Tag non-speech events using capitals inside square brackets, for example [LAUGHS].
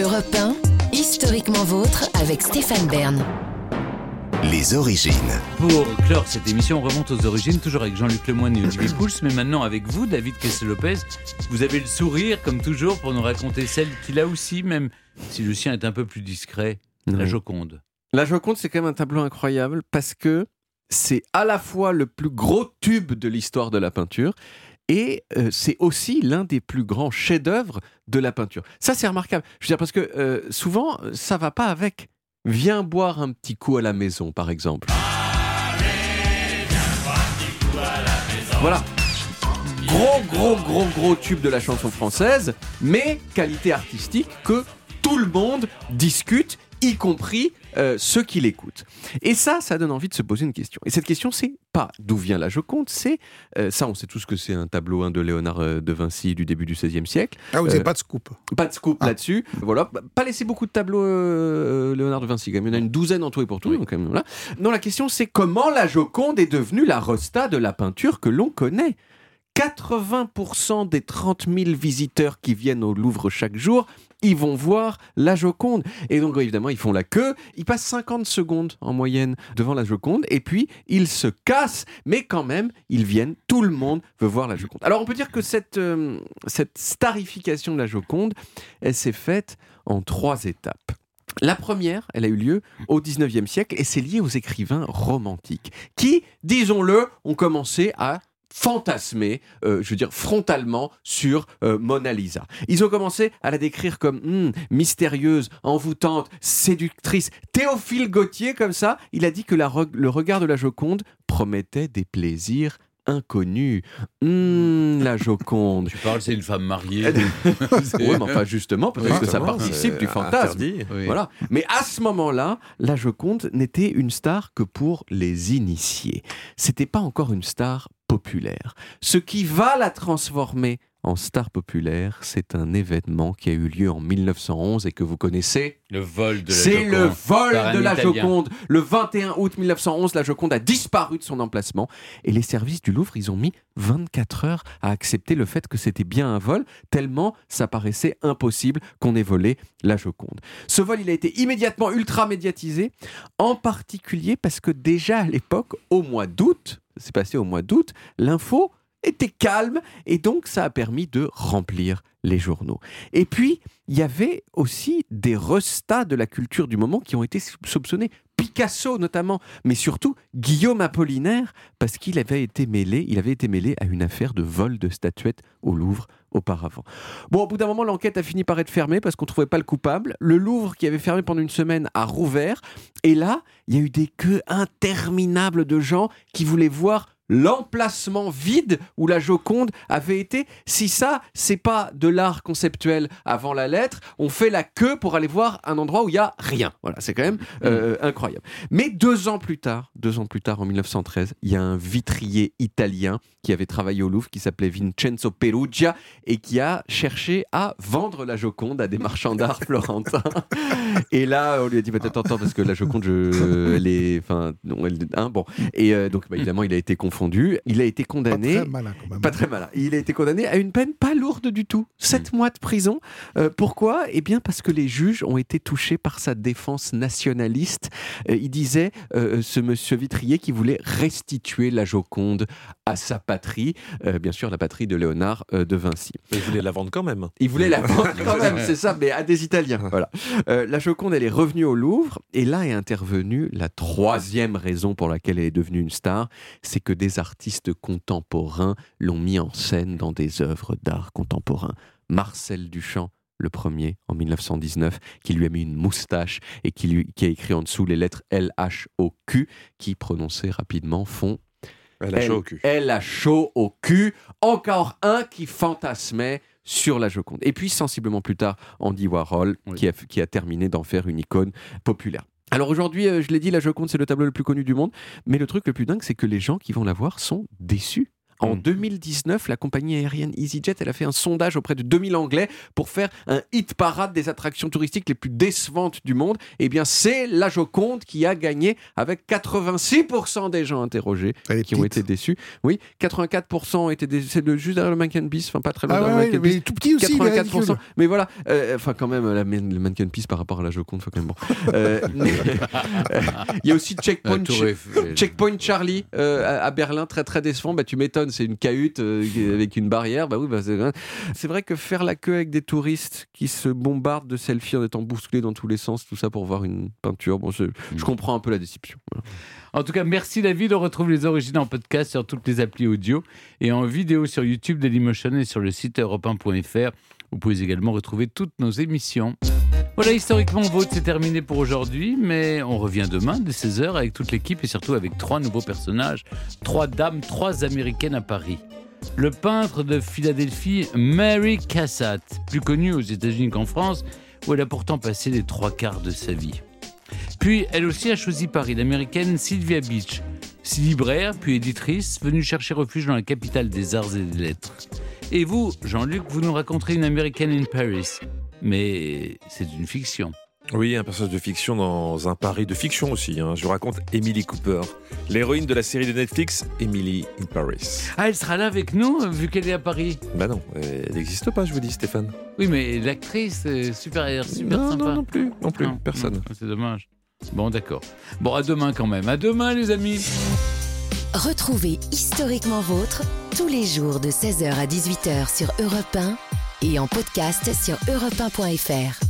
Europe 1, historiquement vôtre avec Stéphane Bern. Les origines. Pour clore cette émission, on remonte aux origines, toujours avec Jean-Luc Lemoyne et Olivier [CLEARS THROAT] Pouls, mais maintenant avec vous, David Kessel-Lopez. Vous avez le sourire, comme toujours, pour nous raconter celle qu'il a aussi, même si le sien est un peu plus discret, la. Joconde. La Joconde, c'est quand même un tableau incroyable parce que c'est à la fois le plus gros tube de l'histoire de la peinture et euh, c'est aussi l'un des plus grands chefs-d'œuvre de la peinture. Ça, c'est remarquable. Je veux dire, parce que euh, souvent, ça va pas avec. Viens boire un petit coup à la maison, par exemple. Voilà. Gros, gros, gros, gros tube de la chanson française, mais qualité artistique que tout le monde discute, y compris euh, ceux qui l'écoutent. Et ça, ça donne envie de se poser une question. Et cette question, c'est pas d'où vient la Joconde, c'est euh, ça, on sait tous que c'est un tableau hein, de Léonard euh, de Vinci du début du XVIe siècle. Ah, vous n'avez pas de scoop. Pas de scoop Ah. là-dessus. Voilà, Bah, pas laissé beaucoup de tableaux Léonard de Vinci. Quand même. Il y en a une douzaine en tout et pour tout. donc, quand même, voilà. Non, la question c'est comment la Joconde est devenue la rosta de la peinture que l'on connaît. 80% des 30 000 visiteurs qui viennent au Louvre chaque jour, ils vont voir la Joconde. Et donc, évidemment, ils font la queue. Ils passent 50 secondes en moyenne devant la Joconde. Et puis, ils se cassent. Mais quand même, ils viennent. Tout le monde veut voir la Joconde. Alors, on peut dire que cette, euh, cette starification de la Joconde, elle s'est faite en trois étapes. La première, elle a eu lieu au 19e siècle et c'est lié aux écrivains romantiques qui, disons-le, ont commencé à fantasmer, euh, je veux dire frontalement, sur euh, Mona Lisa. Ils ont commencé à la décrire comme hmm, mystérieuse, envoûtante, séductrice. Théophile Gautier, comme ça, il a dit que la re- le regard de la Joconde promettait des plaisirs inconnus. Hmm, la Joconde. [LAUGHS] Tu parles, c'est une femme mariée. [LAUGHS] oui, mais enfin justement, peut-être que ça participe du fantasme. interdit. Oui. Voilà. Mais à ce moment-là, la Joconde n'était une star que pour les initiés. C'était pas encore une star populaire. Ce qui va la transformer en star populaire, c'est un événement qui a eu lieu en 1911 et que vous connaissez. Le vol de la C'est Joconde. le vol de la Italien. Joconde. Le 21 août 1911, la Joconde a disparu de son emplacement et les services du Louvre, ils ont mis 24 heures à accepter le fait que c'était bien un vol, tellement ça paraissait impossible qu'on ait volé la Joconde. Ce vol, il a été immédiatement ultra médiatisé, en particulier parce que déjà à l'époque, au mois d'août, c'est passé au mois d'août, l'info était calme et donc ça a permis de remplir les journaux. Et puis, il y avait aussi des restats de la culture du moment qui ont été soupçonnés. Picasso notamment, mais surtout Guillaume Apollinaire, parce qu'il avait été mêlé, il avait été mêlé à une affaire de vol de statuettes au Louvre auparavant. Bon, au bout d'un moment, l'enquête a fini par être fermée parce qu'on ne trouvait pas le coupable. Le Louvre, qui avait fermé pendant une semaine, a rouvert. Et là, il y a eu des queues interminables de gens qui voulaient voir l'emplacement vide où la Joconde avait été. Si ça, c'est pas de l'art conceptuel avant la lettre, on fait la queue pour aller voir un endroit où il y a rien. Voilà, c'est quand même euh, incroyable. Mais deux ans plus tard, deux ans plus tard, en 1913, il y a un vitrier italien qui avait travaillé au Louvre, qui s'appelait Vincenzo Perugia, et qui a cherché à vendre la Joconde à des marchands d'art [LAUGHS] florentins. Et là, on lui a dit, bah, attends, attends, parce que la Joconde, je, elle est, enfin, non, elle, hein, bon. Et euh, donc, bah, évidemment, il a été confondu. Il a été Pas condamné. très malin quand même. Pas très malin. Il a été condamné à une peine pas lourde du tout. Sept mois de prison. Euh, pourquoi? Eh bien parce que les juges ont été touchés par sa défense nationaliste. Euh, il disait, euh, ce monsieur Vitrier, qui voulait restituer la Joconde à sa patrie. Euh, bien sûr, la patrie de Léonard euh, de Vinci. Mais il voulait la vendre quand même. Il voulait la [LAUGHS] vendre quand même, c'est ça, mais à des Italiens. Voilà. Euh, la Joconde, elle est revenue au Louvre, et là est intervenue la troisième raison pour laquelle elle est devenue une star, c'est que des artistes contemporains l'ont mis en scène dans des œuvres d'art contemporain. Marcel Duchamp, le premier, en 1919, qui lui a mis une moustache et qui, lui, qui a écrit en dessous les lettres L-H-O-Q, qui prononcées rapidement font Elle a chaud au cul. elle a chaud au cul. Encore un qui fantasmait sur la Joconde. Et puis, sensiblement plus tard, Andy Warhol, Oui. qui, a, qui a terminé d'en faire une icône populaire. Alors aujourd'hui, euh, je l'ai dit, la Joconde, c'est le tableau le plus connu du monde. Mais le truc le plus dingue, c'est que les gens qui vont la voir sont déçus. En Mm. 2019, la compagnie aérienne EasyJet, elle a fait un sondage auprès de 2000 Anglais pour faire un hit parade des attractions touristiques les plus décevantes du monde. Eh bien, c'est la Joconde qui a gagné avec 86% des gens interrogés Elle qui ont été déçus. Oui, 84% étaient déçus. C'est juste derrière le Mannequin Beast, enfin pas très loin Ah derrière ouais, le Mannequin tout petit aussi, il est 84%. ridicule. Mais voilà, euh, enfin quand même, la, le Mannequin Peace par rapport à la Joconde, faut quand même bon. Euh, [LAUGHS] euh, Il y a aussi Checkpoint, Charlie euh, à, à Berlin, très très décevant. Bah tu m'étonnes, c'est une cahute euh, avec une barrière. Bah oui, bah, c'est c'est vrai que faire la queue avec des touristes qui se bombardent de selfies en étant bousculés dans tous les sens, tout ça pour voir une peinture. Bon, je, je comprends un peu la déception. Voilà. En tout cas, merci David. On retrouve les origines en podcast sur toutes les applis audio et en vidéo sur YouTube Dailymotion et sur le site europe1.fr. Vous pouvez également retrouver toutes nos émissions. Voilà, historiquement vôtre, c'est terminé pour aujourd'hui, mais on revient demain dès 16h avec toute l'équipe et surtout avec trois nouveaux personnages, trois dames, trois américaines à Paris. Le peintre de Philadelphie, Mary Cassatt, plus connue aux États-Unis qu'en France, où elle a pourtant passé les trois quarts de sa vie. Puis, elle aussi a choisi Paris, l'américaine Sylvia Beach, si libraire, puis éditrice, venue chercher refuge dans la capitale des arts et des lettres. Et vous, Jean-Luc, vous nous raconterez une américaine in Paris. Mais c'est une fiction. Oui, un personnage de fiction dans un Paris de fiction aussi. hein. Je vous raconte Emily Cooper, l'héroïne de la série de Netflix Emily in Paris. Ah, elle sera là avec nous, vu qu'elle est à Paris. Bah non, elle n'existe pas, je vous dis, Stéphane. Oui, mais l'actrice, super, super non, sympa. non, non plus, non plus, Non, personne. C'est dommage. Bon, d'accord. Bon, à demain quand même. À demain, les amis. Retrouvez Historiquement Vôtre tous les jours de 16h à 18h sur Europe 1 et en podcast sur europe1.fr.